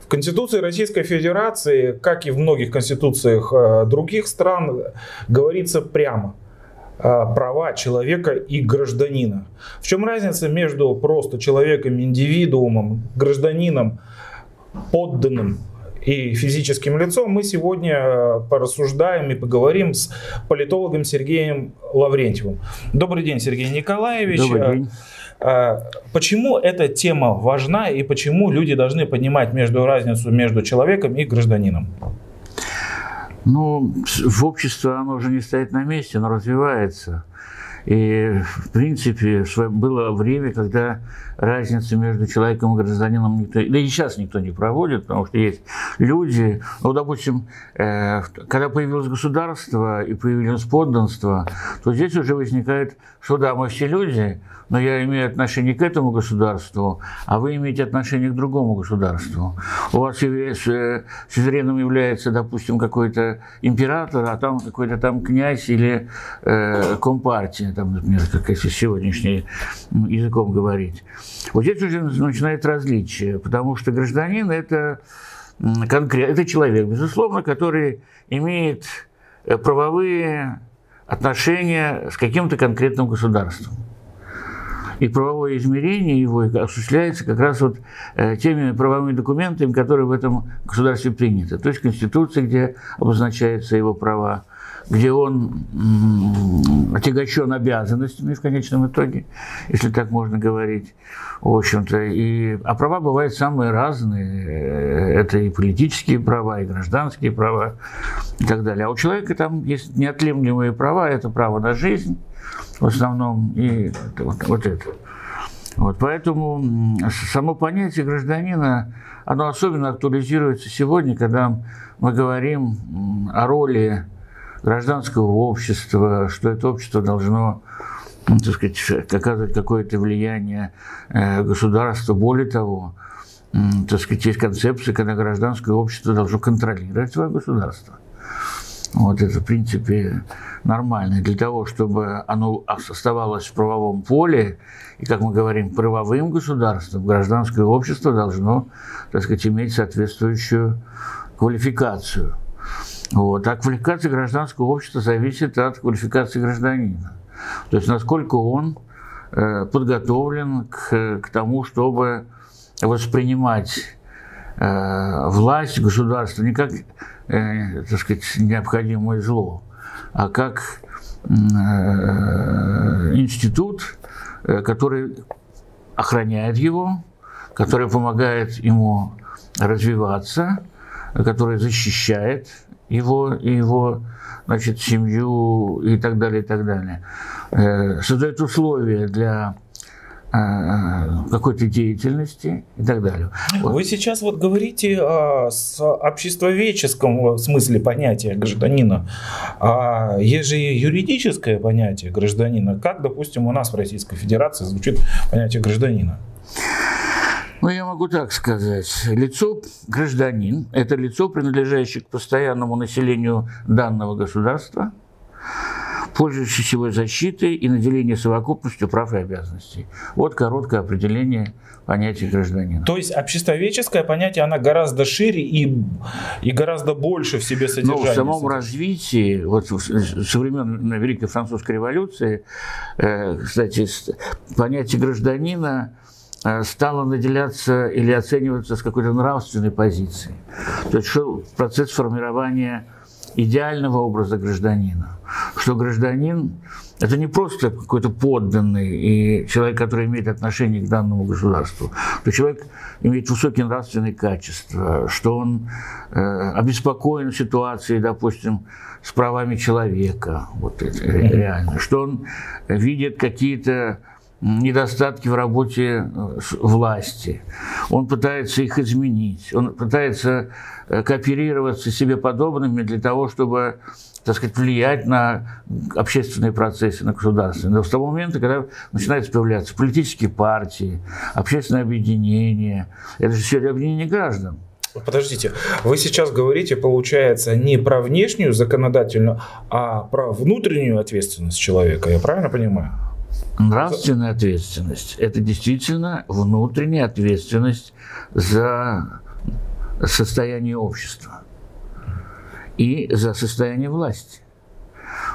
В Конституции Российской Федерации, как и в многих конституциях э, других стран, говорится прямо э, права человека и гражданина. В чем разница между просто человеком, индивидуумом, гражданином, подданным и физическим лицом, мы сегодня э, порассуждаем и поговорим с политологом Сергеем Лаврентьевым. Добрый день, Сергей Николаевич. Добрый день. А, почему эта тема важна и почему люди должны понимать между разницу между человеком и гражданином? Ну, в обществе оно уже не стоит на месте, оно развивается. И, в принципе, было время, когда разницы между человеком и гражданином никто, да и сейчас никто не проводит, потому что есть люди, ну, допустим, э, когда появилось государство и появилось подданство, то здесь уже возникает, что да, мы все люди, но я имею отношение к этому государству, а вы имеете отношение к другому государству. У вас сюзереном является, допустим, какой-то император, а там какой-то там князь или э, компартия, там, например, как если сегодняшним языком говорить. Вот здесь уже начинает различие, потому что гражданин – это, конкрет, это человек, безусловно, который имеет э, правовые отношения с каким-то конкретным государством и правовое измерение его осуществляется как раз вот э, теми правовыми документами, которые в этом государстве приняты. То есть Конституция, где обозначаются его права, где он отягощен обязанностями в конечном итоге, если так можно говорить, в общем-то. И, а права бывают самые разные. Это и политические права, и гражданские права, и так далее. А у человека там есть неотъемлемые права. Это право на жизнь, в основном, и вот, вот это. Вот, поэтому само понятие гражданина, оно особенно актуализируется сегодня, когда мы говорим о роли гражданского общества, что это общество должно ну, так сказать, оказывать какое-то влияние э, государства. Более того, так сказать, есть концепция, когда гражданское общество должно контролировать свое государство. Вот это, в принципе, нормально. Для того, чтобы оно оставалось в правовом поле, и, как мы говорим, правовым государством, гражданское общество должно, так сказать, иметь соответствующую квалификацию. Вот. А квалификация гражданского общества зависит от квалификации гражданина. То есть, насколько он э, подготовлен к, к тому, чтобы воспринимать э, власть государства не как э, так сказать, необходимое зло, а как э, институт, э, который охраняет его, который помогает ему развиваться, который защищает его его значит, семью и так далее, и так далее. Э, создает условия для Э, какой-то деятельности и так далее. Вы сейчас вот говорите о с обществоведческом смысле понятия гражданина, а есть же юридическое понятие гражданина. Как, допустим, у нас в Российской Федерации звучит понятие гражданина? Ну, я могу так сказать. Лицо гражданин – это лицо, принадлежащее к постоянному населению данного государства – пользующийся его защитой и наделение совокупностью прав и обязанностей. Вот короткое определение понятия гражданина. То есть обществоведческое понятие, оно гораздо шире и, и гораздо больше в себе содержания. Но в самом развитии, вот со времен Великой Французской революции, э, кстати, понятие гражданина стало наделяться или оцениваться с какой-то нравственной позиции. То есть шел процесс формирования идеального образа гражданина. Что гражданин – это не просто какой-то подданный и человек, который имеет отношение к данному государству, что человек имеет высокие нравственные качества, что он э, обеспокоен ситуацией, допустим, с правами человека, вот это реально, что он видит какие-то недостатки в работе э, власти. Он пытается их изменить, он пытается э, кооперироваться с себе подобными для того, чтобы так сказать, влиять на общественные процессы, на государственные. Но с того момента, когда начинают появляться политические партии, общественные объединения, это же все объединение граждан. Подождите, вы сейчас говорите, получается, не про внешнюю законодательную, а про внутреннюю ответственность человека, я правильно понимаю? Нравственная ответственность – это действительно внутренняя ответственность за состояние общества и за состояние власти.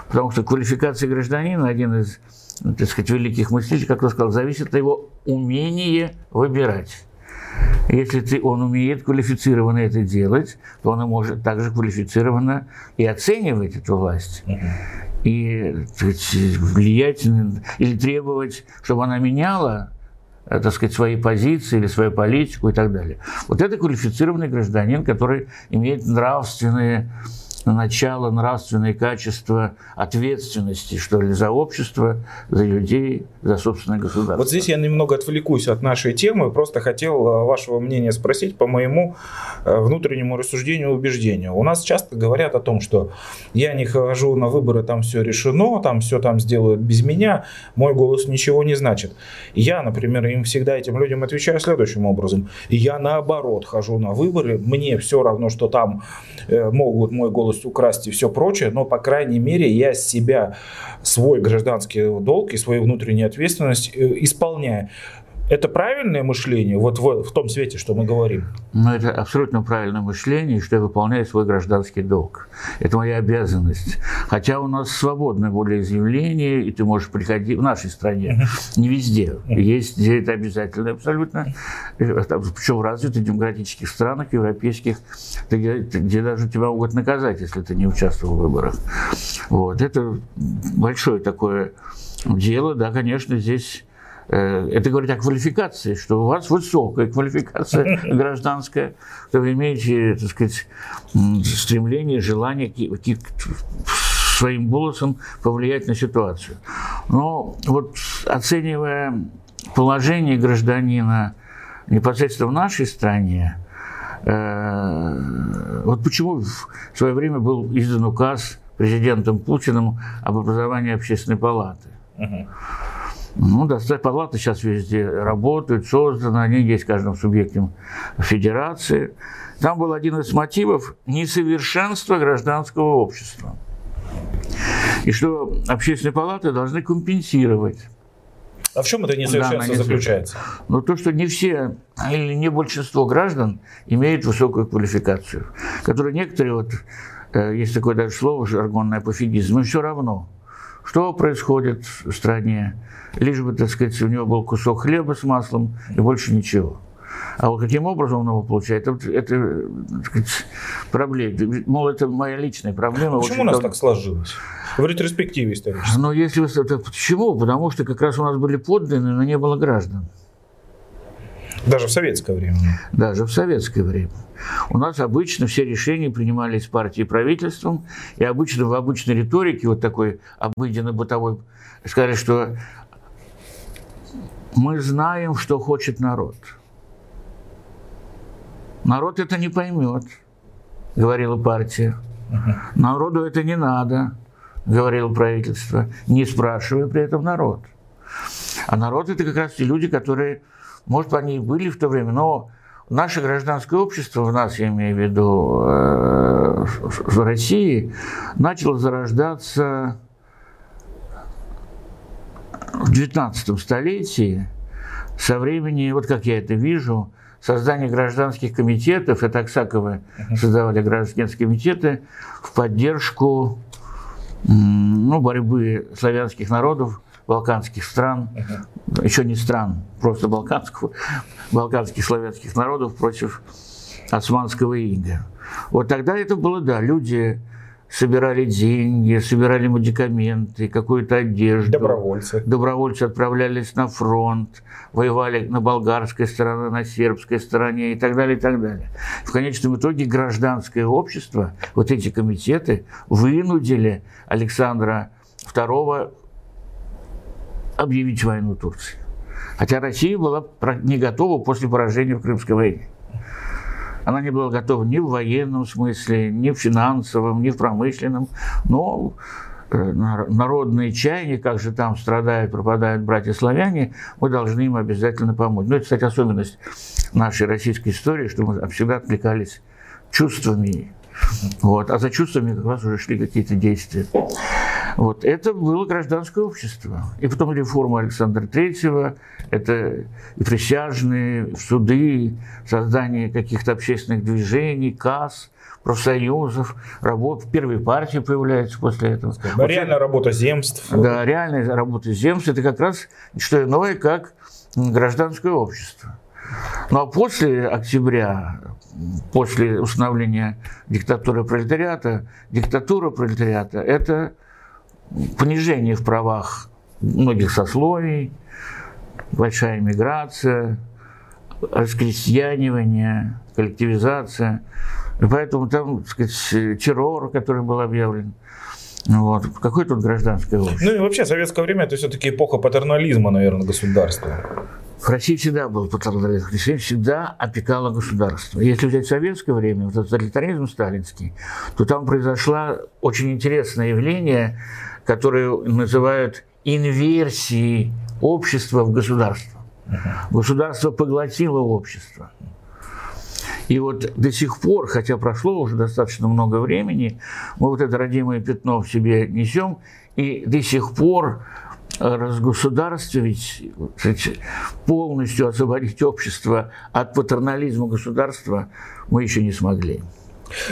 Потому что квалификация гражданина, один из, так сказать, великих мыслителей, как он сказал, зависит от его умения выбирать. Если ты, он умеет квалифицированно это делать, то он может также квалифицированно и оценивать эту власть. И влиять или требовать, чтобы она меняла э, так сказать, свои позиции или свою политику и так далее. Вот это квалифицированный гражданин, который имеет нравственные начало нравственные качества ответственности, что ли, за общество, за людей, за собственное государство. Вот здесь я немного отвлекусь от нашей темы, просто хотел э, вашего мнения спросить по моему э, внутреннему рассуждению и убеждению. У нас часто говорят о том, что я не хожу на выборы, там все решено, там все там сделают без меня, мой голос ничего не значит. Я, например, им всегда этим людям отвечаю следующим образом. Я наоборот хожу на выборы, мне все равно, что там э, могут мой голос полностью украсть и все прочее, но, по крайней мере, я себя, свой гражданский долг и свою внутреннюю ответственность э, исполняю. Это правильное мышление, вот в, в том свете, что мы говорим? Ну, это абсолютно правильное мышление, что я выполняю свой гражданский долг. Это моя обязанность. Хотя у нас свободное волеизъявление, и ты можешь приходить в нашей стране, не везде. Есть где это обязательно абсолютно. Причем в развитых демократических странах, европейских, где, где даже тебя могут наказать, если ты не участвовал в выборах. Вот. Это большое такое дело, да, конечно, здесь это говорит о квалификации, что у вас высокая квалификация гражданская, что вы имеете, так сказать, стремление, желание своим голосом повлиять на ситуацию. Но вот оценивая положение гражданина непосредственно в нашей стране, э, вот почему в свое время был издан указ президентом Путиным об образовании общественной палаты. Ну, да, палаты сейчас везде работают, созданы, они есть в каждом субъекте федерации. Там был один из мотивов – несовершенство гражданского общества. И что общественные палаты должны компенсировать а в чем это несовершенство да, заключается? Ну, то, что не все или не большинство граждан имеют высокую квалификацию. Которые некоторые, вот, э, есть такое даже слово, жаргонное пофигизм, им все равно, что происходит в стране, лишь бы, так сказать, у него был кусок хлеба с маслом и больше ничего. А вот каким образом он его получает, это, это сказать, проблема. Мол, это моя личная проблема. Почему у нас так сложилось? В ретроспективе исторически. Ну, если вы... Почему? Потому что как раз у нас были подданные, но не было граждан. Даже в советское время? Даже в советское время. У нас обычно все решения принимались партией и правительством, и обычно в обычной риторике, вот такой обыденно-бытовой, сказали, что мы знаем, что хочет народ. Народ это не поймет, говорила партия. Народу это не надо, говорило правительство, не спрашивая при этом народ. А народ это как раз те люди, которые, может, они и были в то время, но наше гражданское общество, в нас, я имею в виду, э, в России, начало зарождаться в XIX столетии, со времени, вот как я это вижу, создания гражданских комитетов, это Аксаковы создавали гражданские комитеты в поддержку ну, борьбы славянских народов, балканских стран, еще не стран, просто балканских, балканских славянских народов против османского ига. Вот тогда это было, да, люди собирали деньги, собирали медикаменты, какую-то одежду. Добровольцы. Добровольцы отправлялись на фронт, воевали на болгарской стороне, на сербской стороне и так далее, и так далее. В конечном итоге гражданское общество, вот эти комитеты, вынудили Александра II объявить войну Турции. Хотя Россия была не готова после поражения в Крымской войне. Она не была готова ни в военном смысле, ни в финансовом, ни в промышленном. Но э, народные чаяния, как же там страдают, пропадают братья-славяне, мы должны им обязательно помочь. Ну, это, кстати, особенность нашей российской истории, что мы всегда отвлекались чувствами. Вот. А за чувствами как раз уже шли какие-то действия. Вот. Это было гражданское общество. И потом реформа Александра Третьего, это и присяжные, суды, создание каких-то общественных движений, касс, профсоюзов, работ, первые партии появляются после этого. Вот реальная работа земств. Да, реальная работа земств, это как раз что иное, как гражданское общество. Ну а после октября, после установления диктатуры пролетариата, диктатура пролетариата – это понижение в правах многих сословий, большая миграция, раскрестьянивание, коллективизация. И поэтому там, так сказать, террор, который был объявлен. Вот. Какое тут гражданское общество? Ну и вообще, советское время это все-таки эпоха патернализма, наверное, государства. В России всегда был патриотизм, Россия всегда опекала государство. Если взять советское время, вот тоталитаризм сталинский, то там произошло очень интересное явление, которое называют инверсией общества в государство. Государство поглотило общество. И вот до сих пор, хотя прошло уже достаточно много времени, мы вот это родимое пятно в себе несем, и до сих пор разгосударствовать, полностью освободить общество от патернализма государства мы еще не смогли.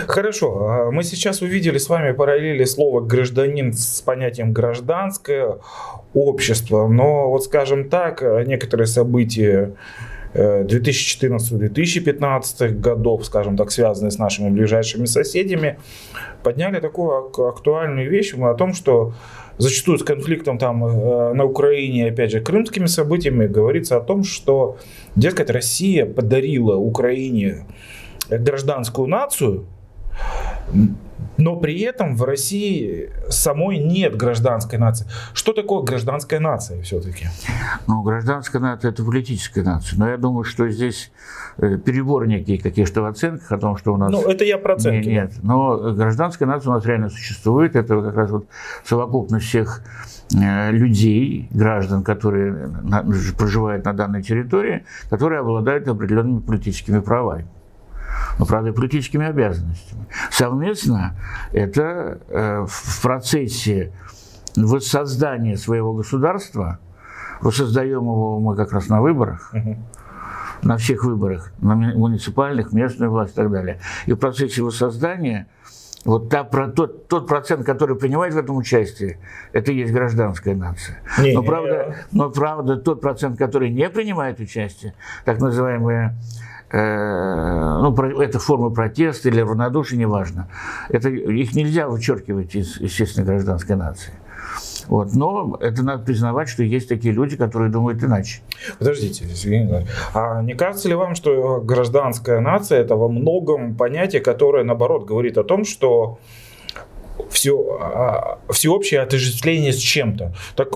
Хорошо, а мы сейчас увидели с вами параллели слова гражданин с понятием гражданское общество, но вот скажем так, некоторые события 2014-2015 годов, скажем так, связанные с нашими ближайшими соседями, подняли такую актуальную вещь о том, что зачастую с конфликтом там э, на Украине, опять же, крымскими событиями, говорится о том, что, дескать, Россия подарила Украине гражданскую нацию, но при этом в России самой нет гражданской нации. Что такое гражданская нация все-таки? Ну, гражданская нация – это политическая нация. Но я думаю, что здесь э, перебор некий каких-то в оценках о том, что у нас... Ну, это я про оценки. Нет, но гражданская нация у нас реально существует. Это как раз вот совокупность всех э, людей, граждан, которые проживают на данной территории, которые обладают определенными политическими правами но, правда, политическими обязанностями. Совместно это э, в процессе воссоздания своего государства, воссоздаем его мы как раз на выборах, угу. на всех выборах, на муниципальных, местную власть и так далее. И в процессе воссоздания вот та, про, тот, тот процент, который принимает в этом участие, это и есть гражданская нация. Не, но, правда, но правда, тот процент, который не принимает участие, так называемые Э, ну, это формы протеста или равнодушия, неважно. Это, их нельзя вычеркивать из, естественно, гражданской нации. Вот. Но это надо признавать, что есть такие люди, которые думают иначе. Подождите, Евгений а не кажется ли вам, что гражданская нация это во многом понятие, которое, наоборот, говорит о том, что все, а, всеобщее отождествление с чем-то? Так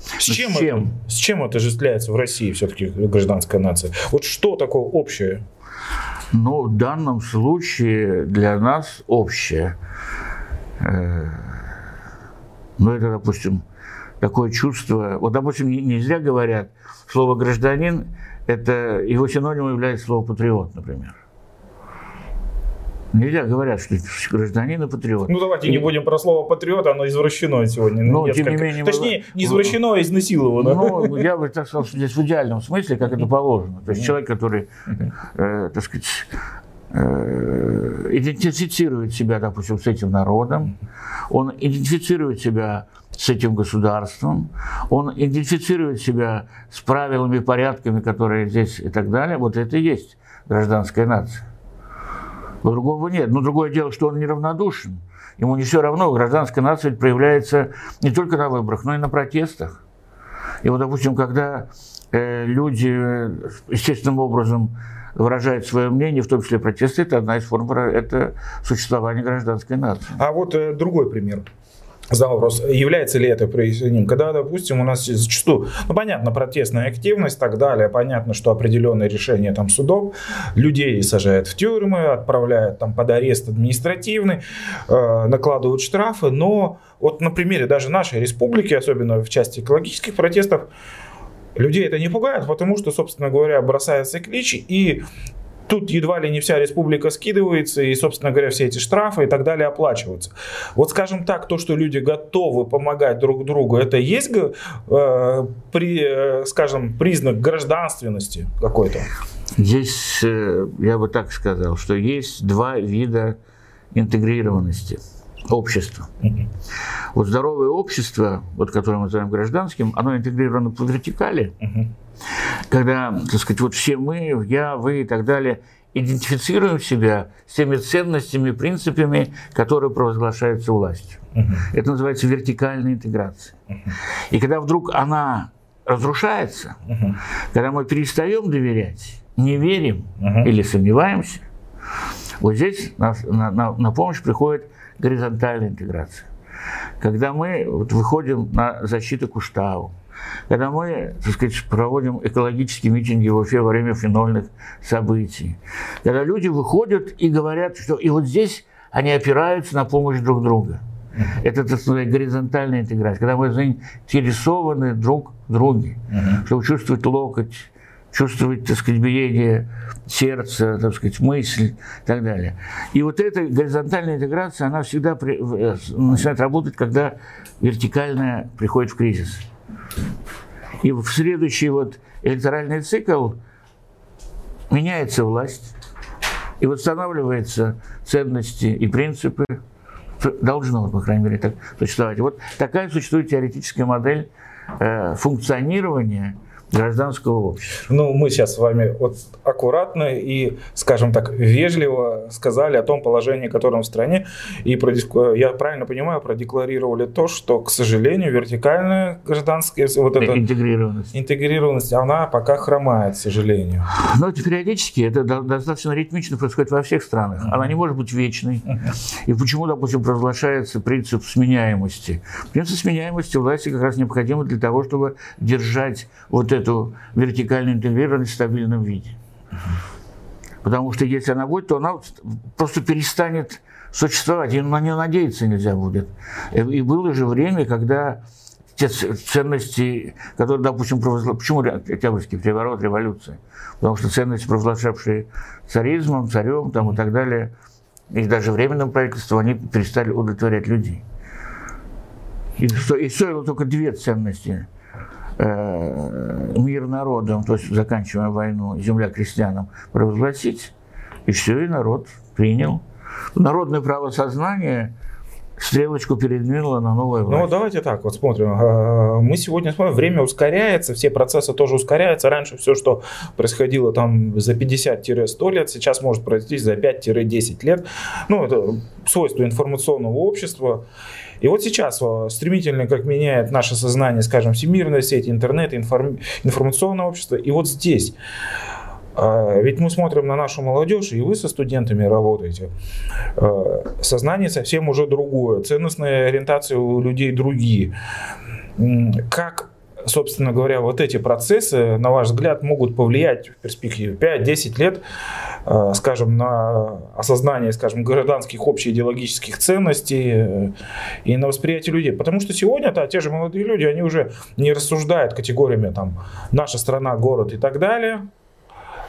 с чем, с чем? Это, с чем отождествляется в России все-таки гражданская нация? Вот что такое общее? Ну, в данном случае для нас общее. Э, ну, это, допустим, такое чувство. Вот, допустим, не зря говорят, слово гражданин, это его синонимом является слово патриот, например. Нельзя говорят, что гражданин и патриот. Ну давайте и... не будем про слово патриот, оно извращено сегодня. Но, несколько... тем не менее, Точнее, не извращено, а изнасиловано. Ну, я бы так сказал, что здесь в идеальном смысле, как это положено. То есть человек, который, э, так сказать, э, идентифицирует себя, допустим, с этим народом, он идентифицирует себя с этим государством, он идентифицирует себя с правилами, порядками, которые здесь и так далее. Вот это и есть гражданская нация. Другого нет. Но другое дело, что он неравнодушен. Ему не все равно. Гражданская нация проявляется не только на выборах, но и на протестах. И вот, допустим, когда э, люди естественным образом выражают свое мнение, в том числе протесты, это одна из форм это существования гражданской нации. А вот э, другой пример задал вопрос, является ли это проявлением, когда, допустим, у нас зачастую, ну, понятно, протестная активность и так далее, понятно, что определенные решения там судов, людей сажают в тюрьмы, отправляют там под арест административный, э, накладывают штрафы, но вот на примере даже нашей республики, особенно в части экологических протестов, людей это не пугает, потому что, собственно говоря, бросается клич и тут едва ли не вся республика скидывается, и, собственно говоря, все эти штрафы и так далее оплачиваются. Вот, скажем так, то, что люди готовы помогать друг другу, это есть, э, при, э, скажем, признак гражданственности какой-то? Здесь э, я бы так сказал, что есть два вида интегрированности общества. Mm-hmm. Вот здоровое общество, вот которое мы называем гражданским, оно интегрировано по вертикали, mm-hmm. когда, так сказать, вот все мы, я, вы и так далее идентифицируем себя с теми ценностями, принципами, которые провозглашаются властью. Uh-huh. Это называется вертикальная интеграция. Uh-huh. И когда вдруг она разрушается, uh-huh. когда мы перестаем доверять, не верим uh-huh. или сомневаемся, вот здесь на, на, на помощь приходит горизонтальная интеграция. Когда мы вот выходим на защиту Куштау, когда мы, так сказать, проводим экологические митинги в Уфе во время фенольных событий, когда люди выходят и говорят, что и вот здесь они опираются на помощь друг друга. Это, так сказать, горизонтальная интеграция, когда мы заинтересованы друг в друге, uh-huh. чтобы чувствовать локоть, чувствовать, так сказать, биение сердца, так сказать, мысль и так далее. И вот эта горизонтальная интеграция, она всегда при, э, начинает работать, когда вертикальная приходит в кризис. И в следующий вот электоральный цикл меняется власть, и восстанавливаются ценности и принципы, должно, по крайней мере, так существовать. Вот такая существует теоретическая модель э, функционирования – гражданского общества. Ну, мы сейчас с вами вот аккуратно и, скажем так, вежливо сказали о том положении, которое в стране, и продиск... я правильно понимаю, продекларировали то, что, к сожалению, вертикальная гражданская вот эта интегрированность. интегрированность, она пока хромает, к сожалению. Но это периодически, это достаточно ритмично происходит во всех странах. Она не может быть вечной. И почему, допустим, провозглашается принцип сменяемости? Принцип сменяемости власти как раз необходим для того, чтобы держать вот это эту вертикальную интегрированность в стабильном виде. Потому что если она будет, то она просто перестанет существовать, и на нее надеяться нельзя будет. И было же время, когда те ценности, которые, допустим, провозглашали... Почему Октябрьский переворот, революция? Потому что ценности, провозглашавшие царизмом, царем там, и так далее, и даже временным правительством, они перестали удовлетворять людей. И, и стоило только две ценности – Э, мир народом, то есть заканчивая войну, земля крестьянам, провозгласить. И все, и народ принял. Народное правосознание стрелочку передвинуло на новое власть. Ну, давайте так вот смотрим. А, мы сегодня смотрим, время ускоряется, все процессы тоже ускоряются. Раньше все, что происходило там за 50-100 лет, сейчас может произойти за 5-10 лет. Ну, это свойство информационного общества. И вот сейчас стремительно, как меняет наше сознание, скажем, всемирная сеть, интернет, информ... информационное общество. И вот здесь а, ведь мы смотрим на нашу молодежь, и вы со студентами работаете. А, сознание совсем уже другое, ценностные ориентации у людей другие. Как, собственно говоря, вот эти процессы, на ваш взгляд, могут повлиять в перспективе 5-10 лет Э, скажем, на осознание, скажем, гражданских общеидеологических ценностей э, и на восприятие людей. Потому что сегодня-то те же молодые люди, они уже не рассуждают категориями там наша страна, город и так далее,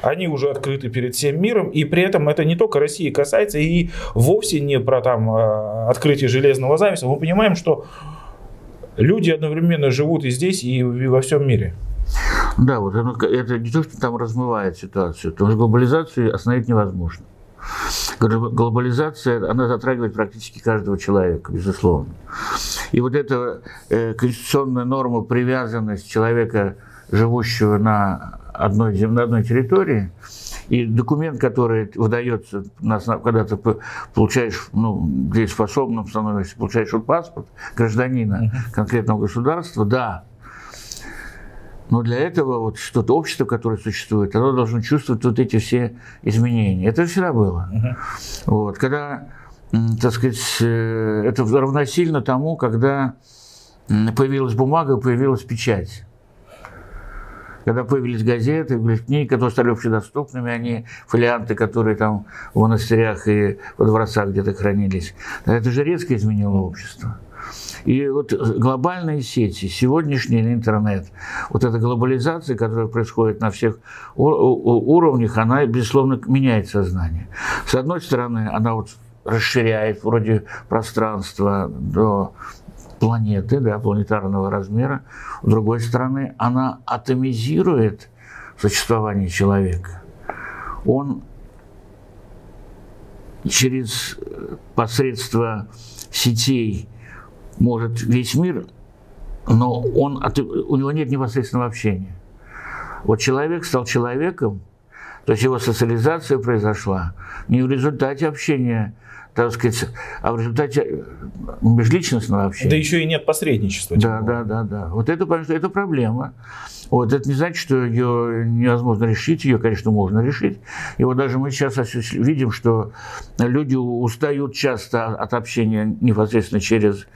они уже открыты перед всем миром, и при этом это не только России касается, и вовсе не про там э, открытие железного занавеса. Мы понимаем, что люди одновременно живут и здесь, и во всем мире. Да, вот оно, это не то, что там размывает ситуацию, потому что глобализацию остановить невозможно. Глобализация, она затрагивает практически каждого человека, безусловно. И вот эта э, конституционная норма, привязанность человека, живущего на одной, на одной территории, и документ, который выдается, когда ты получаешь, ну, дееспособным становишься, получаешь вот паспорт гражданина конкретного государства, да, но для этого вот что-то общество, которое существует, оно должно чувствовать вот эти все изменения. Это всегда было. Uh-huh. Вот, когда, так сказать, э, это равносильно тому, когда появилась бумага, появилась печать. Когда появились газеты, появились книги, которые стали общедоступными, они фолианты, которые там в монастырях и во дворцах где-то хранились. Это же резко изменило общество. И вот глобальные сети, сегодняшний интернет, вот эта глобализация, которая происходит на всех уровнях, она, безусловно, меняет сознание. С одной стороны, она вот расширяет вроде пространство до планеты, да, планетарного размера. С другой стороны, она атомизирует существование человека. Он через посредство сетей может весь мир, но он, у него нет непосредственного общения. Вот человек стал человеком, то есть его социализация произошла не в результате общения так сказать, а в результате э, межличностного общения. Да еще и нет посредничества. Да, да, да, да. Вот это, это проблема. Вот это не значит, что ее невозможно решить, ее, конечно, можно решить. И вот даже мы сейчас видим, что люди устают часто от общения непосредственно через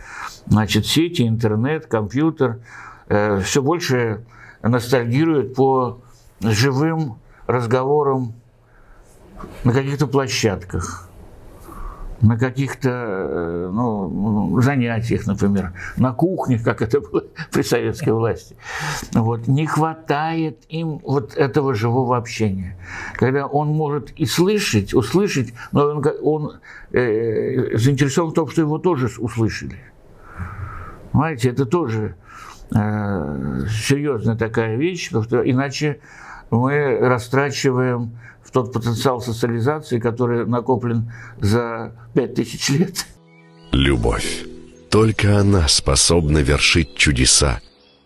значит, сети, интернет, компьютер. Э, все больше ностальгируют по живым разговорам на каких-то площадках на каких-то э, ну, занятиях, например, на кухне, как это было при советской власти. Вот. Не хватает им вот этого живого общения. Когда он может и слышать, услышать, но он, он э, заинтересован в том, что его тоже услышали. Понимаете, это тоже э, серьезная такая вещь, потому что иначе мы растрачиваем в тот потенциал социализации, который накоплен за пять тысяч лет. Любовь. Только она способна вершить чудеса.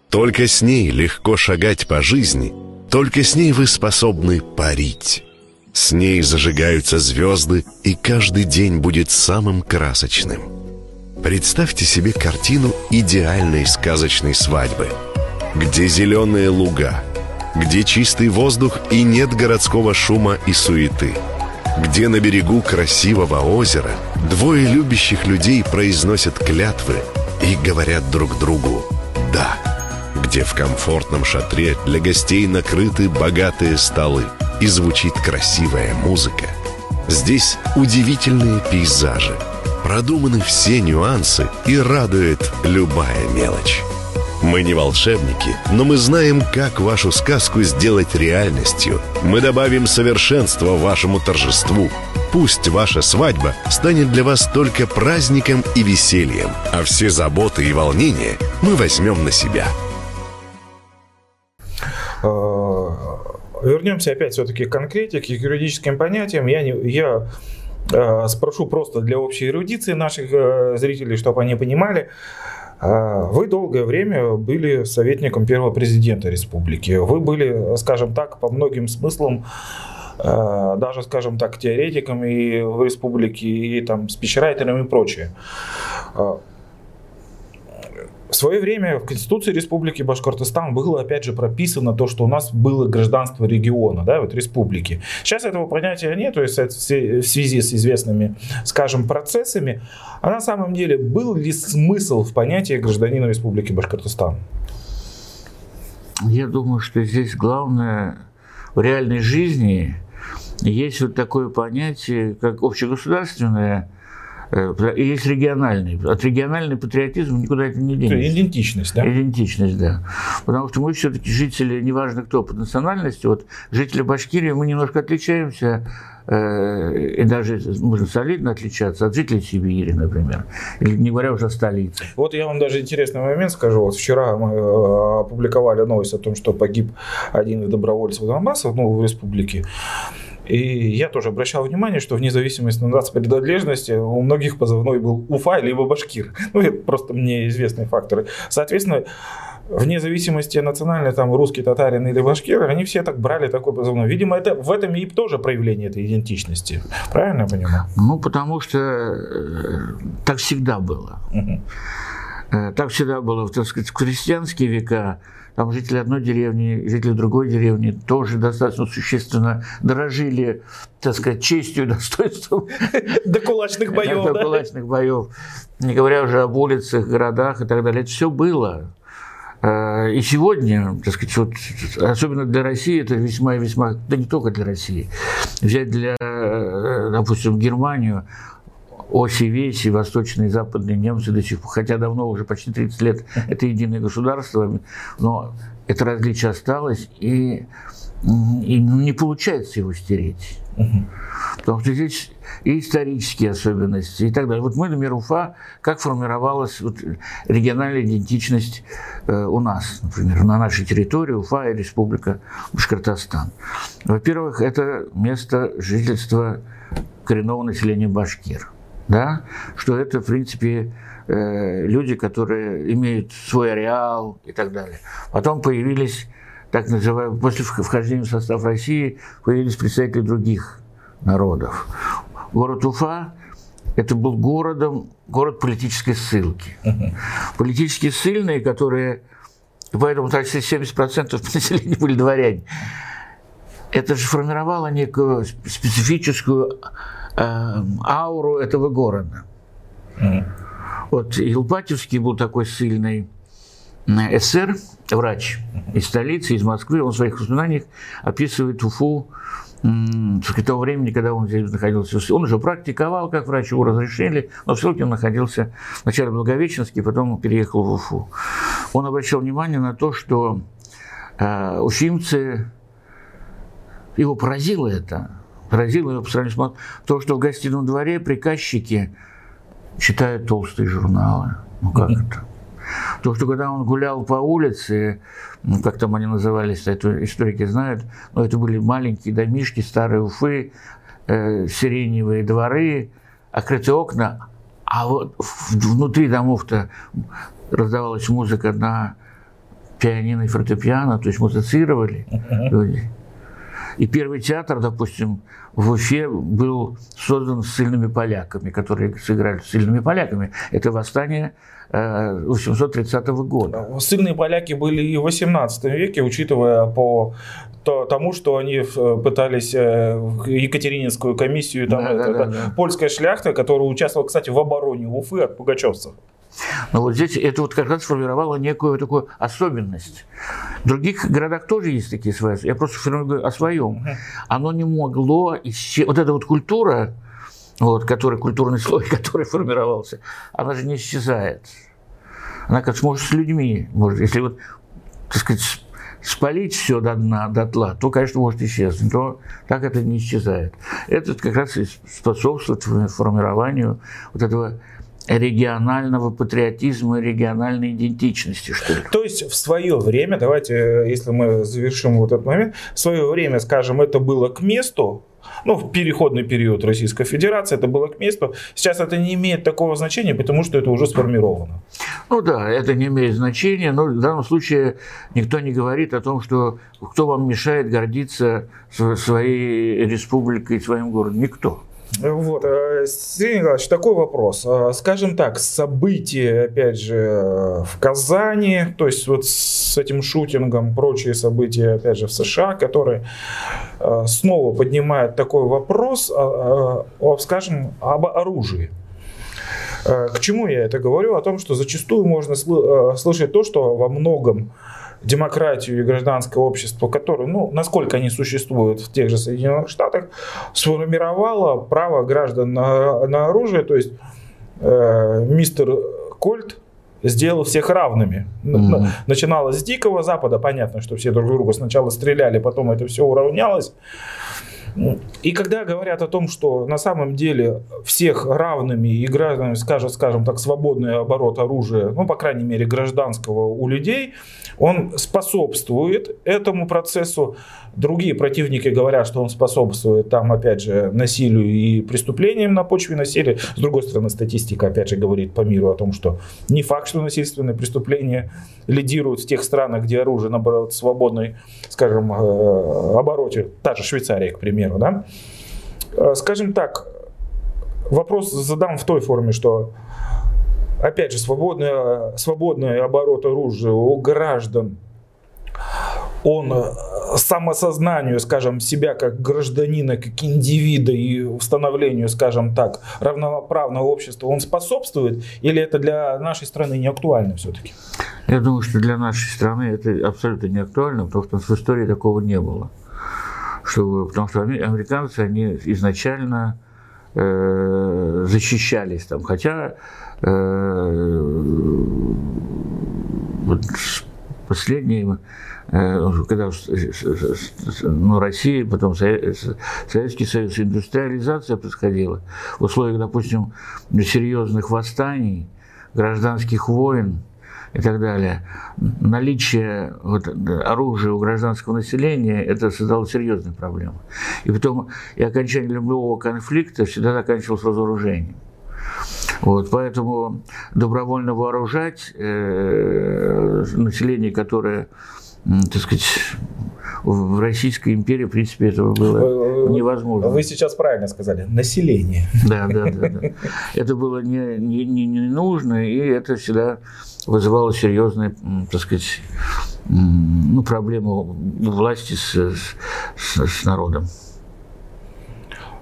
Только с ней легко шагать по жизни. Только с ней вы способны парить. С ней зажигаются звезды, и каждый день будет самым красочным. Представьте себе картину идеальной сказочной свадьбы, где зеленые луга – где чистый воздух и нет городского шума и суеты, где на берегу красивого озера двое любящих людей произносят клятвы и говорят друг другу «да», где в комфортном шатре для гостей накрыты богатые столы и звучит красивая музыка. Здесь удивительные пейзажи, продуманы все нюансы и радует любая мелочь. Мы не волшебники, но мы знаем, как вашу сказку сделать реальностью. Мы добавим совершенство вашему торжеству. Пусть ваша свадьба станет для вас только праздником и весельем, а все заботы и волнения мы возьмем на себя. А, вернемся опять все-таки к конкретике, к юридическим понятиям. Я, не, я э, спрошу просто для общей эрудиции наших э, зрителей, чтобы они понимали. А, вы долгое время были советником первого президента республики. Вы были, скажем так, по многим смыслам а, даже, скажем так, теоретиками в республике и там спичрайтерами и прочее. В свое время в Конституции Республики Башкортостан было, опять же, прописано то, что у нас было гражданство региона, да, вот республики. Сейчас этого понятия нет, то есть в связи с известными, скажем, процессами. А на самом деле был ли смысл в понятии гражданина Республики Башкортостан? Я думаю, что здесь главное в реальной жизни есть вот такое понятие, как общегосударственное и есть региональный. От региональный патриотизм никуда это не денется. Идентичность, да? Идентичность, да. Потому что мы все-таки жители, неважно кто по национальности, вот жители Башкирии, мы немножко отличаемся э, и даже можно солидно отличаться от жителей Сибири, например, или не говоря уже о столице. Вот я вам даже интересный момент скажу. Вот вчера мы э, опубликовали новость о том, что погиб один из добровольцев Донбасса, ну, в республике. И я тоже обращал внимание, что вне зависимости от нацпринадлежности у многих позывной был Уфа либо Башкир. Ну, это просто мне известные факторы. Соответственно, вне зависимости национальный, там, русский, татарин или башкир, они все так брали такой позывной. Видимо, это, в этом и тоже проявление этой идентичности. Правильно я понимаю? Ну, потому что э, так всегда было. Угу. Так всегда было, так сказать, в крестьянские века там жители одной деревни, жители другой деревни тоже достаточно существенно дорожили, так сказать, честью, достоинством. До кулачных боев, До кулачных боев. Не говоря уже об улицах, городах и так далее. Это все было. А, и сегодня, так сказать, вот, особенно для России, это весьма и весьма, да не только для России, взять для, э, допустим, Германию, оси веси, восточные и западные немцы до сих пор, хотя давно, уже почти 30 лет, это единое государство, но это различие осталось, и, и не получается его стереть. Потому что здесь и исторические особенности и так далее. Вот мы, например, Уфа, как формировалась вот региональная идентичность э, у нас, например, на нашей территории Уфа и Республика Башкортостан. Во-первых, это место жительства коренного населения башкир. Да? Что это, в принципе, э, люди, которые имеют свой ареал и так далее. Потом появились так называемые, после вхождения в состав России появились представители других народов. Город Уфа это был городом, город политической ссылки. Политически ссыльные, которые, поэтому почти 70% населения были дворяне. Это же формировало некую специфическую э, ауру этого города. Вот Илпатьевский был такой сильный СССР, врач из столицы, из Москвы. Он в своих воспоминаниях описывает Уфу с того времени, когда он здесь находился. Он уже практиковал как врач, его разрешили, но в ссылке он находился вначале в Благовещенске, потом переехал в Уфу. Он обращал внимание на то, что э, уфимцы, его поразило это, поразило его по сравнению с то, что в гостином дворе приказчики читают толстые журналы. Ну как это? То, что когда он гулял по улице, ну, как там они назывались, это историки знают, но это были маленькие домишки, старые Уфы, э, сиреневые дворы, открытые окна, а вот внутри домов-то раздавалась музыка на пианино и фортепиано, то есть музицировали люди. И первый театр, допустим, в Уфе был создан с сильными поляками, которые сыграли с сильными поляками. Это восстание 830 э, года. Сильные поляки были и в 18 веке, учитывая по тому, что они э, пытались э, Екатерининскую комиссию, там, да, это, да, да, да. польская шляхта, которая участвовала, кстати, в обороне Уфы от пугачевцев. Но вот здесь это вот как раз сформировало некую такую особенность. В других городах тоже есть такие свои. Я просто говорю о своем. Оно не могло исчезнуть. Вот эта вот культура, вот, который, культурный слой, который формировался, она же не исчезает. Она как сможет с людьми, может, если вот, так сказать, спалить все до дна, до тла, то, конечно, может исчезнуть, но так это не исчезает. Это как раз и способствует формированию вот этого регионального патриотизма и региональной идентичности, что ли. То есть в свое время, давайте, если мы завершим вот этот момент, в свое время, скажем, это было к месту, ну, в переходный период Российской Федерации это было к месту. Сейчас это не имеет такого значения, потому что это уже сформировано. Ну да, это не имеет значения, но в данном случае никто не говорит о том, что кто вам мешает гордиться своей республикой, своим городом. Никто. Вот, э, Сергей Николаевич, такой вопрос. Э, скажем так, события, опять же, в Казани, то есть вот с этим шутингом, прочие события, опять же, в США, которые э, снова поднимают такой вопрос, скажем, об оружии. К чему я это говорю? О том, что зачастую можно слышать то, что во многом демократию и гражданское общество, которое, ну, насколько они существуют в тех же Соединенных Штатах, сформировало право граждан на, на оружие, то есть э, мистер Кольт сделал всех равными. Mm-hmm. Начиналось с Дикого Запада, понятно, что все друг друга сначала стреляли, потом это все уравнялось. И когда говорят о том, что на самом деле всех равными и гражданами, скажем, скажем так, свободный оборот оружия, ну, по крайней мере, гражданского у людей, он способствует этому процессу. Другие противники говорят, что он способствует там, опять же, насилию и преступлениям на почве насилия. С другой стороны, статистика, опять же, говорит по миру о том, что не факт, что насильственные преступления лидируют в тех странах, где оружие, наоборот, свободной, скажем, э, обороте. Та же Швейцария, к примеру, да? Э, скажем так, вопрос задам в той форме, что опять же, свободный, свободный оборот оружия у граждан, он э, самосознанию, скажем, себя как гражданина, как индивида и установлению, скажем так, равноправного общества, он способствует или это для нашей страны не актуально все-таки? Я думаю, что для нашей страны это абсолютно не актуально, потому что в истории такого не было. Что, потому что американцы, они изначально э, защищались там, хотя э, вот последние Э, когда ну, Россия, потом Советский Союз, индустриализация происходила. В условиях, допустим, серьезных восстаний, гражданских войн и так далее, наличие вот, оружия у гражданского населения, это создало серьезные проблемы. И потом и окончание любого конфликта всегда заканчивалось разоружением. Вот, поэтому добровольно вооружать э, население, которое так сказать, в Российской империи, в принципе, этого было невозможно. Вы сейчас правильно сказали, население. Да, да, да. да. Это было не, не, не, не нужно, и это всегда вызывало серьезные, так сказать, ну, проблему власти с, с, с народом.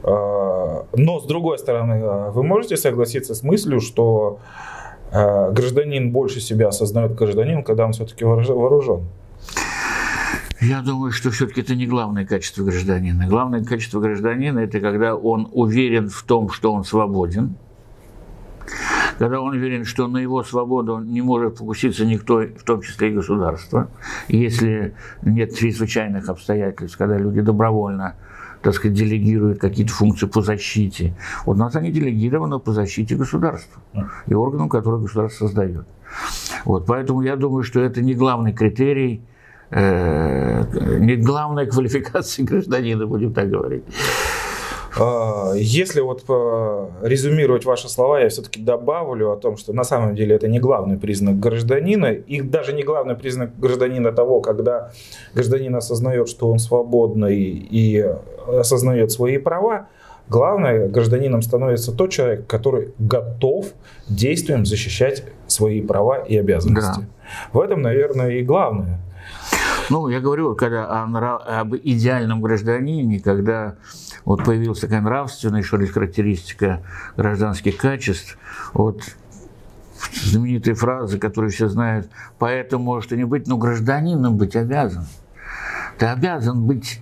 А, но, с другой стороны, а, вы можете согласиться с мыслью, что а, гражданин больше себя осознает гражданин, когда он все-таки вооружен? Я думаю, что все-таки это не главное качество гражданина. Главное качество гражданина – это когда он уверен в том, что он свободен, когда он уверен, что на его свободу не может покуситься никто, в том числе и государство, если нет чрезвычайных обстоятельств, когда люди добровольно так сказать, делегируют какие-то функции по защите. Вот у нас они делегированы по защите государства и органам, которые государство создает. Вот, поэтому я думаю, что это не главный критерий Э, не главная квалификация гражданина, будем так говорить. А, если вот резюмировать ваши слова, я все-таки добавлю о том, что на самом деле это не главный признак гражданина, и даже не главный признак гражданина того, когда гражданин осознает, что он свободный и осознает свои права, Главное, гражданином становится тот человек, который готов действием защищать свои права и обязанности. Да. В этом, наверное, и главное. Ну, я говорю, когда о, об идеальном гражданине, когда вот появилась такая нравственная, что ли, характеристика гражданских качеств, вот знаменитые фразы, которые все знают, поэтому может и не быть, но гражданином быть обязан. Ты обязан быть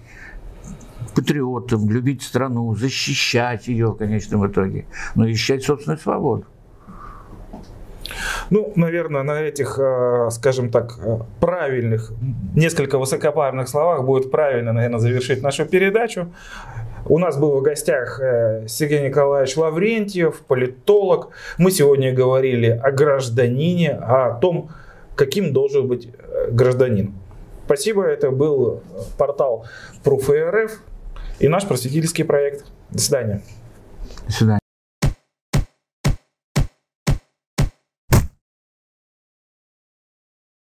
патриотом, любить страну, защищать ее в конечном итоге, но защищать собственную свободу. Ну, наверное, на этих, э, скажем так, э, правильных, несколько высокопарных словах будет правильно, наверное, завершить нашу передачу. У нас был в гостях э, Сергей Николаевич Лаврентьев, политолог. Мы сегодня говорили о гражданине, о том, каким должен быть гражданин. Спасибо, это был портал Proof.rf и наш просветительский проект. До свидания. До свидания.